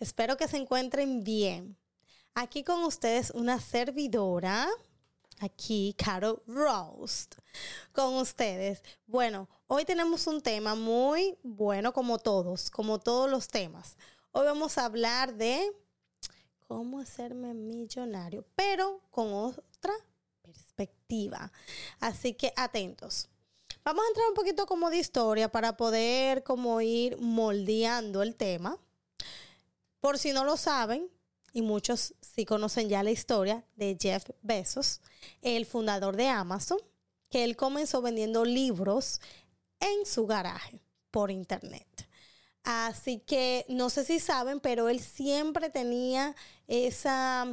espero que se encuentren bien. Aquí con ustedes una servidora, aquí Carol Roast, con ustedes. Bueno, hoy tenemos un tema muy bueno como todos, como todos los temas. Hoy vamos a hablar de cómo hacerme millonario, pero con otra perspectiva. Así que atentos. Vamos a entrar un poquito como de historia para poder como ir moldeando el tema. Por si no lo saben, y muchos sí conocen ya la historia de Jeff Bezos, el fundador de Amazon, que él comenzó vendiendo libros en su garaje por internet. Así que no sé si saben, pero él siempre tenía esa,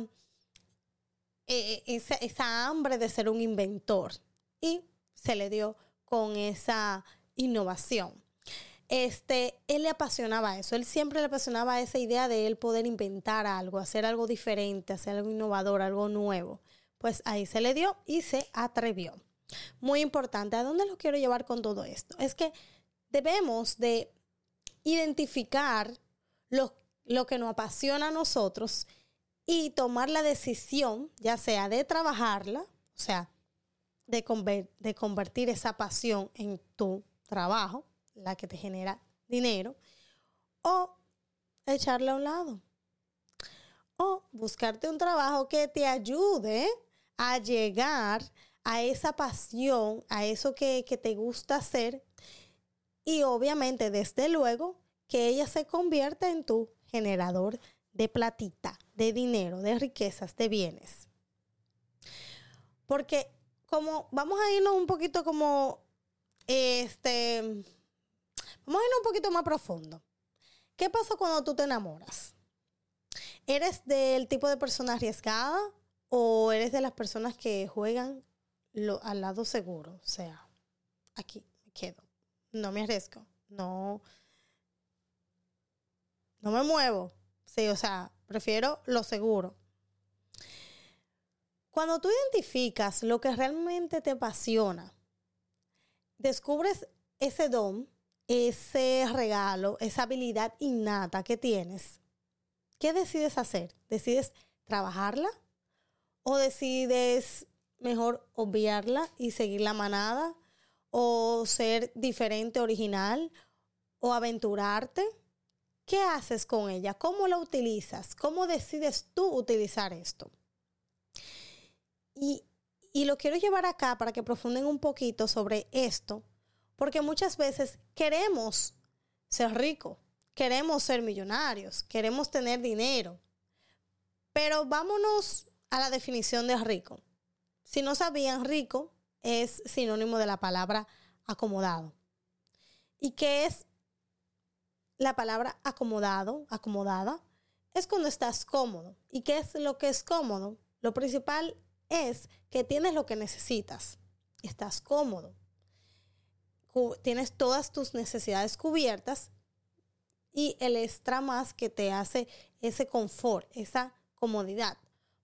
eh, esa, hambre de ser un inventor y se le dio con esa innovación. Este, él le apasionaba eso, él siempre le apasionaba esa idea de él poder inventar algo, hacer algo diferente, hacer algo innovador, algo nuevo. Pues ahí se le dio y se atrevió. Muy importante, ¿a dónde lo quiero llevar con todo esto? Es que debemos de identificar lo, lo que nos apasiona a nosotros y tomar la decisión, ya sea de trabajarla, o sea, de, de convertir esa pasión en tu trabajo, la que te genera dinero, o echarla a un lado. O buscarte un trabajo que te ayude a llegar a esa pasión, a eso que, que te gusta hacer. Y obviamente, desde luego, que ella se convierta en tu generador de platita, de dinero, de riquezas, de bienes. Porque como, vamos a irnos un poquito como, este, vamos a irnos un poquito más profundo. ¿Qué pasa cuando tú te enamoras? ¿Eres del tipo de persona arriesgada o eres de las personas que juegan lo, al lado seguro? O sea, aquí me quedo, no me arriesgo, no, no me muevo. Sí, o sea, prefiero lo seguro. Cuando tú identificas lo que realmente te apasiona, descubres ese don, ese regalo, esa habilidad innata que tienes, ¿qué decides hacer? ¿Decides trabajarla? ¿O decides mejor obviarla y seguir la manada? ¿O ser diferente, original? ¿O aventurarte? ¿Qué haces con ella? ¿Cómo la utilizas? ¿Cómo decides tú utilizar esto? Y, lo quiero llevar acá para que profunden un poquito sobre esto, porque muchas veces queremos ser ricos, queremos ser millonarios, queremos tener dinero, pero vámonos a la definición de rico. Si no sabían, rico es sinónimo de la palabra acomodado. ¿Y qué es la palabra acomodado, acomodada? Es cuando estás cómodo. ¿Y qué es lo que es cómodo? Lo principal es que tienes lo que necesitas, estás cómodo, tienes todas tus necesidades cubiertas y el extra más que te hace ese confort, esa comodidad.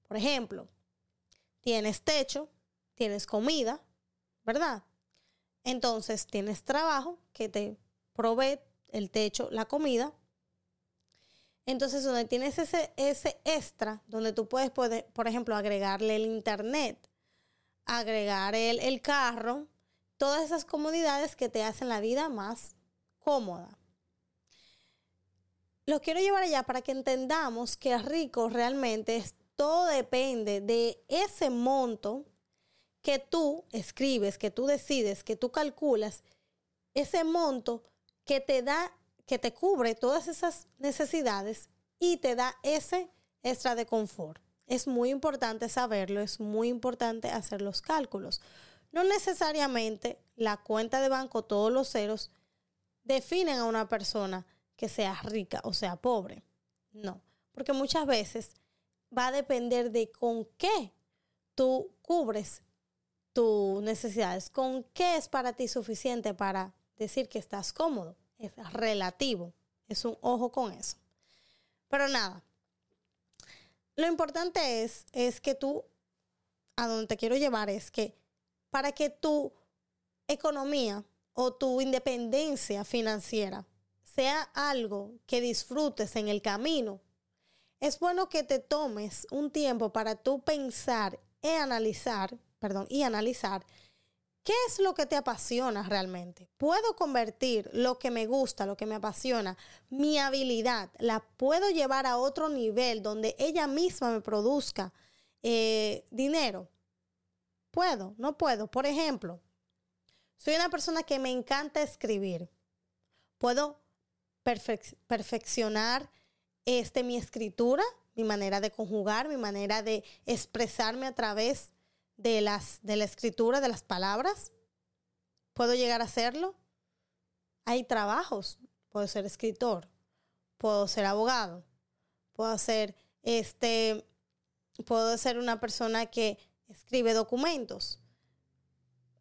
Por ejemplo, tienes techo, tienes comida, ¿verdad? Entonces tienes trabajo que te provee el techo, la comida, entonces, donde tienes ese, ese extra, donde tú puedes, por ejemplo, agregarle el internet, agregar el, el carro, todas esas comodidades que te hacen la vida más cómoda. Lo quiero llevar allá para que entendamos que rico realmente es, todo depende de ese monto que tú escribes, que tú decides, que tú calculas, ese monto que te da que te cubre todas esas necesidades y te da ese extra de confort. Es muy importante saberlo, es muy importante hacer los cálculos. No necesariamente la cuenta de banco, todos los ceros, definen a una persona que sea rica o sea pobre. No, porque muchas veces va a depender de con qué tú cubres tus necesidades, con qué es para ti suficiente para decir que estás cómodo es relativo. Es un ojo con eso. Pero nada, lo importante es, es que tú, a donde te quiero llevar es que para que tu economía o tu independencia financiera sea algo que disfrutes en el camino, es bueno que te tomes un tiempo para tú pensar y analizar, perdón, y analizar qué es lo que te apasiona realmente. Puedo convertir lo que me gusta, lo que me apasiona, mi habilidad, la puedo llevar a otro nivel donde ella misma me produzca eh, dinero. Puedo, no puedo. Por ejemplo, soy una persona que me encanta escribir. Puedo perfeccionar este, mi escritura, mi manera de conjugar, mi manera de expresarme a través de, las, de la escritura, de las palabras. ¿Puedo llegar a hacerlo? Hay trabajos. Puedo ser escritor, puedo ser abogado, puedo ser este, puedo ser una persona que escribe documentos,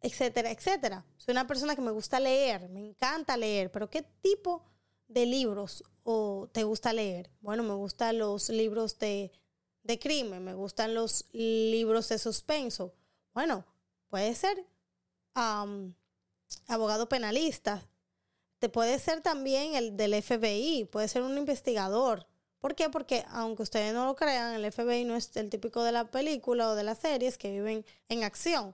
etcétera, etcétera. Soy una persona que me gusta leer, me encanta leer, pero ¿qué tipo de libros o te gusta leer? Bueno, me gustan los libros de, crimen, me gustan los libros de suspenso. Bueno, puede ser abogado penalista. Te puede ser también el del FBI, puede ser un investigador. ¿Por qué? Porque aunque ustedes no lo crean, el FBI no es el típico de la película o de las series que viven en acción.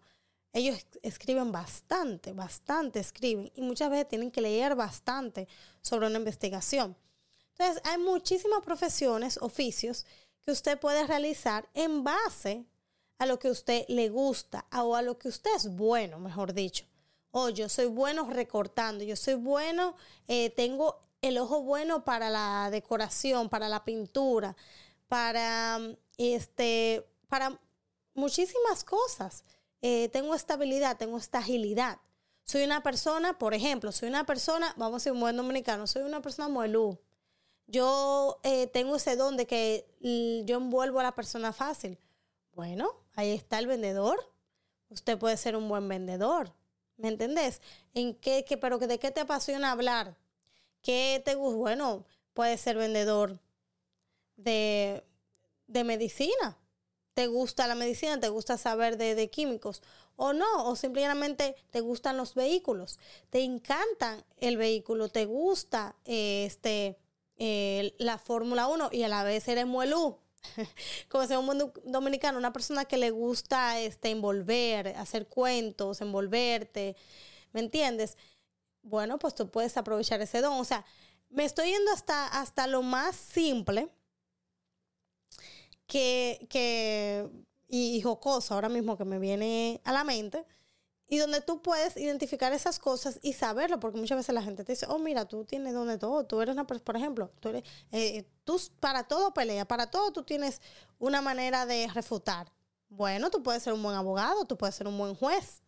Ellos escriben bastante, bastante escriben y muchas veces tienen que leer bastante sobre una investigación. Entonces, hay muchísimas profesiones, oficios que usted puede realizar en base a lo que usted le gusta o a lo que usted es bueno, mejor dicho. O oh, yo soy bueno recortando, yo soy bueno, eh, tengo el ojo bueno para la decoración, para la pintura, para este, para muchísimas cosas. Eh, tengo estabilidad, tengo esta agilidad. Soy una persona, por ejemplo, soy una persona, vamos a ser un buen dominicano, soy una persona muelú. Yo eh, tengo ese don de que yo envuelvo a la persona fácil. Bueno, ahí está el vendedor. Usted puede ser un buen vendedor. ¿Me entendés? ¿En qué, pero de qué te apasiona hablar? ¿Qué te gusta? Bueno, puede ser vendedor de, de medicina. Te gusta la medicina, te gusta saber de, químicos, o no, o simplemente te gustan los vehículos, te encanta el vehículo, te gusta este, la Fórmula 1 y a la vez eres muelú. Como sea un dominicano, una persona que le gusta este, envolver, hacer cuentos, envolverte, ¿me entiendes? Bueno, pues tú puedes aprovechar ese don. O sea, me estoy yendo hasta, hasta lo más simple, que, que y, jocoso ahora mismo que me viene a la mente, y donde tú puedes identificar esas cosas y saberlo, porque muchas veces la gente te dice, oh, mira, tú tienes donde todo, tú eres una persona, por ejemplo, tú eh, tú para todo pelea, para todo tú tienes una manera de refutar. Bueno, tú puedes ser un buen abogado, tú puedes ser un buen juez.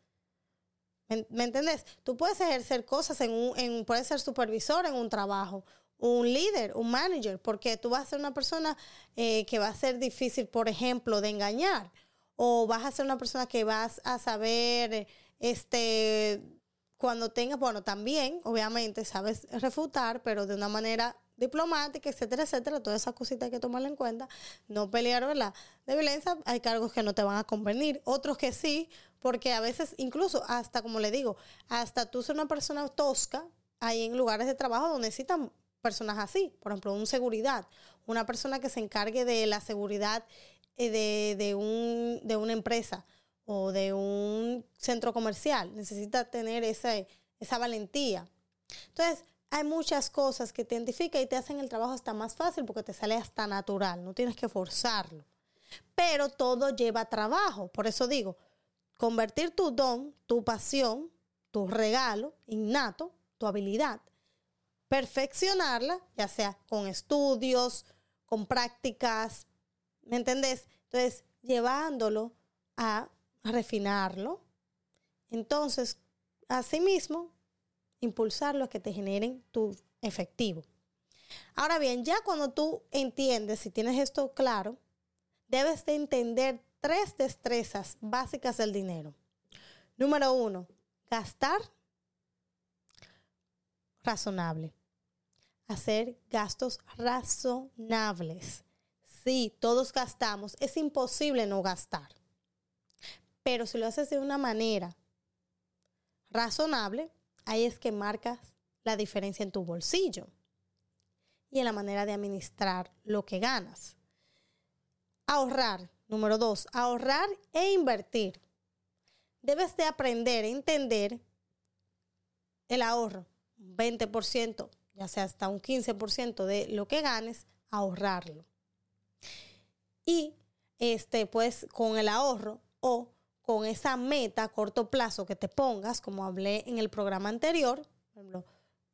¿Me, ¿me entendés? Tú puedes ejercer cosas en un, en, puedes ser supervisor en un trabajo, un líder, un manager, porque tú vas a ser una persona eh, que va a ser difícil, por ejemplo, de engañar, o vas a ser una persona que vas a saber, este, cuando tengas, bueno, también, obviamente, sabes refutar, pero de una manera diplomática, etcétera, etcétera, todas esas cositas hay que tomarla en cuenta, no pelear, ¿verdad? De violencia, hay cargos que no te van a convenir, otros que sí, porque a veces, incluso hasta, como le digo, hasta tú ser una persona tosca, hay en lugares de trabajo donde necesitan personas así, por ejemplo, un seguridad, una persona que se encargue de la seguridad eh, de, de, un, de una empresa o de un centro comercial, necesita tener esa, esa valentía. Entonces, hay muchas cosas que te identifican y te hacen el trabajo hasta más fácil porque te sale hasta natural, no tienes que forzarlo. Pero todo lleva trabajo, por eso digo, convertir tu don, tu pasión, tu regalo innato, tu habilidad, perfeccionarla, ya sea con estudios, con prácticas, ¿me entendés? Entonces, llevándolo a refinarlo. Entonces, asimismo, impulsarlo a que te generen tu efectivo. Ahora bien, ya cuando tú entiendes, si tienes esto claro, debes de entender tres destrezas básicas del dinero. Número uno, gastar razonable hacer gastos razonables. Sí, todos gastamos, es imposible no gastar. Pero si lo haces de una manera razonable, ahí es que marcas la diferencia en tu bolsillo. y en la manera de administrar lo que ganas. Ahorrar. Número dos, ahorrar e invertir. Debes de aprender a entender el ahorro. 20%, ya sea hasta un 15% de lo que ganes, ahorrarlo. Y este, pues con el ahorro o con esa meta a corto plazo que te pongas, como hablé en el programa anterior, por ejemplo,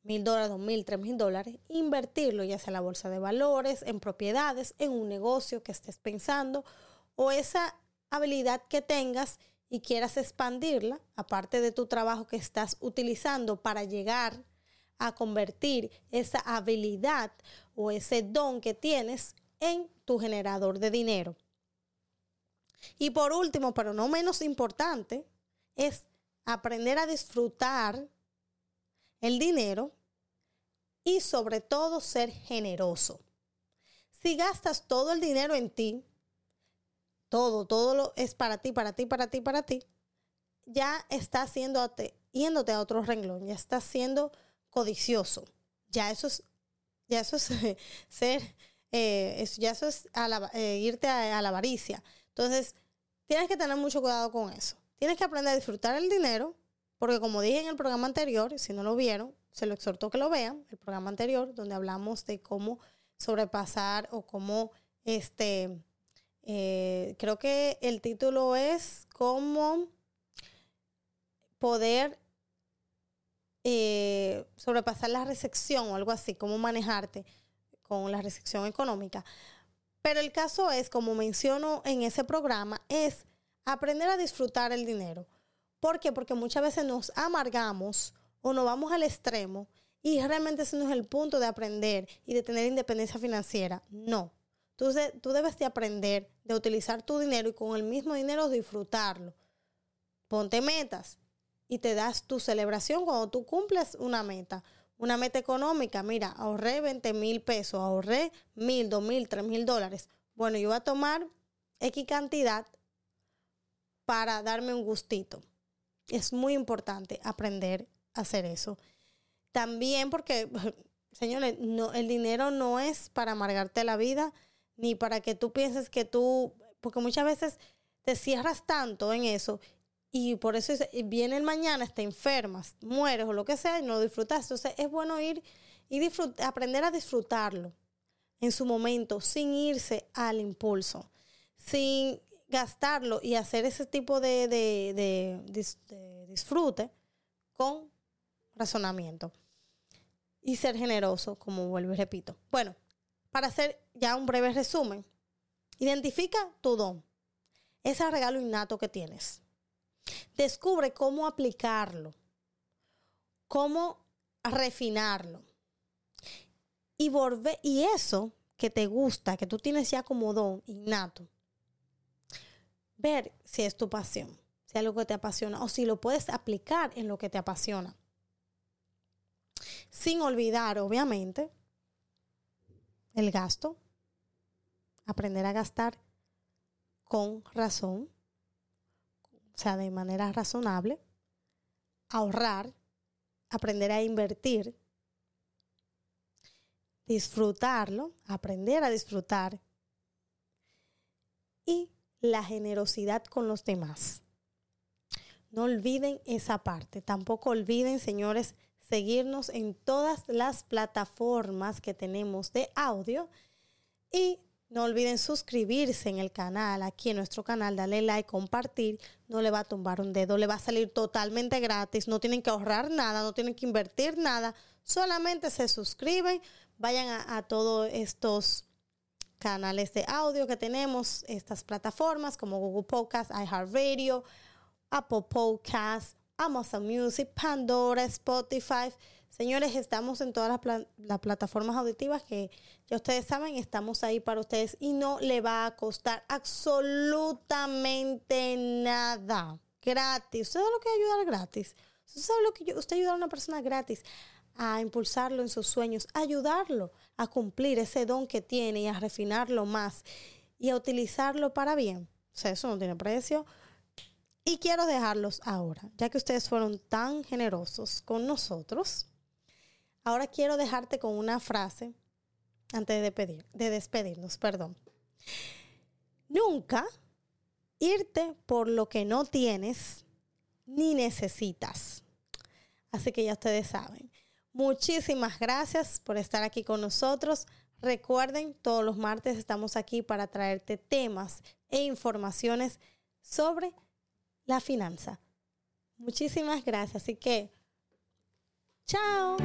mil dólares, dos mil, tres mil dólares, invertirlo ya sea en la bolsa de valores, en propiedades, en un negocio que estés pensando o esa habilidad que tengas y quieras expandirla, aparte de tu trabajo que estás utilizando para llegar a convertir esa habilidad o ese don que tienes en tu generador de dinero. Y por último, pero no menos importante, es aprender a disfrutar el dinero y sobre todo ser generoso. Si gastas todo el dinero en ti, todo, todo lo es para ti, para ti, para ti, para ti, ya estás yéndote a otro renglón, ya estás siendo codicioso. Ya eso es, ya eso es ser, eh, ya eso es eh, irte a la avaricia. Entonces, tienes que tener mucho cuidado con eso. Tienes que aprender a disfrutar el dinero, porque como dije en el programa anterior, si no lo vieron, se lo exhorto que lo vean, el programa anterior, donde hablamos de cómo sobrepasar o cómo, este, eh, creo que el título es cómo poder eh, sobrepasar la recepción o algo así, cómo manejarte con la recepción económica. Pero el caso es, como menciono en ese programa, es aprender a disfrutar el dinero. ¿Por qué? Porque muchas veces nos amargamos o nos vamos al extremo y realmente ese no es el punto de aprender y de tener independencia financiera. No. Entonces, tú debes de aprender de utilizar tu dinero y con el mismo dinero disfrutarlo. Ponte metas y te das tu celebración cuando tú cumples una meta. Una meta económica, mira, ahorré 20 mil pesos, ahorré mil, dos mil, tres mil dólares. Bueno, yo voy a tomar X cantidad para darme un gustito. Es muy importante aprender a hacer eso. También porque, señores, no, el dinero no es para amargarte la vida, ni para que tú pienses que tú, porque muchas veces te cierras tanto en eso y por eso viene el mañana, te enfermas, mueres o lo que sea y no lo disfrutas. Entonces es bueno ir y aprender a disfrutarlo en su momento sin irse al impulso, sin gastarlo y hacer ese tipo de, de disfrute con razonamiento y ser generoso, como vuelvo y repito. Bueno, para hacer ya un breve resumen, identifica tu don, ese regalo innato que tienes Descubre cómo aplicarlo, cómo refinarlo. Y, volver, y eso que te gusta, que tú tienes ya como don innato, ver si es tu pasión, si es algo que te apasiona o si lo puedes aplicar en lo que te apasiona. Sin olvidar, obviamente, el gasto, aprender a gastar con razón, o sea, de manera razonable, ahorrar, aprender a invertir, disfrutarlo, aprender a disfrutar y la generosidad con los demás. No olviden esa parte. Tampoco olviden, señores, seguirnos en todas las plataformas que tenemos de audio y no olviden suscribirse en el canal, aquí en nuestro canal, darle like, compartir. No le va a tumbar un dedo, le va a salir totalmente gratis. No tienen que ahorrar nada, no tienen que invertir nada. Solamente se suscriben, vayan a, todos estos canales de audio que tenemos, estas plataformas como Google Podcast, iHeartRadio, Apple Podcast, Amazon Music, Pandora, Spotify. Señores, estamos en todas las, plataformas auditivas que ya ustedes saben, estamos ahí para ustedes y no le va a costar absolutamente nada. Gratis. ¿Usted sabe lo que ayudar gratis? ¿Usted sabe lo que usted ayudar a una persona gratis? A impulsarlo en sus sueños, ayudarlo a cumplir ese don que tiene y a refinarlo más y a utilizarlo para bien. O sea, eso no tiene precio. Y quiero dejarlos ahora, ya que ustedes fueron tan generosos con nosotros Ahora quiero dejarte con una frase antes de, pedir, de despedirnos, perdón. Nunca irte por lo que no tienes ni necesitas. Así que ya ustedes saben. Muchísimas gracias por estar aquí con nosotros. Recuerden, todos los martes estamos aquí para traerte temas e informaciones sobre la finanza. Muchísimas gracias. Así que, chao.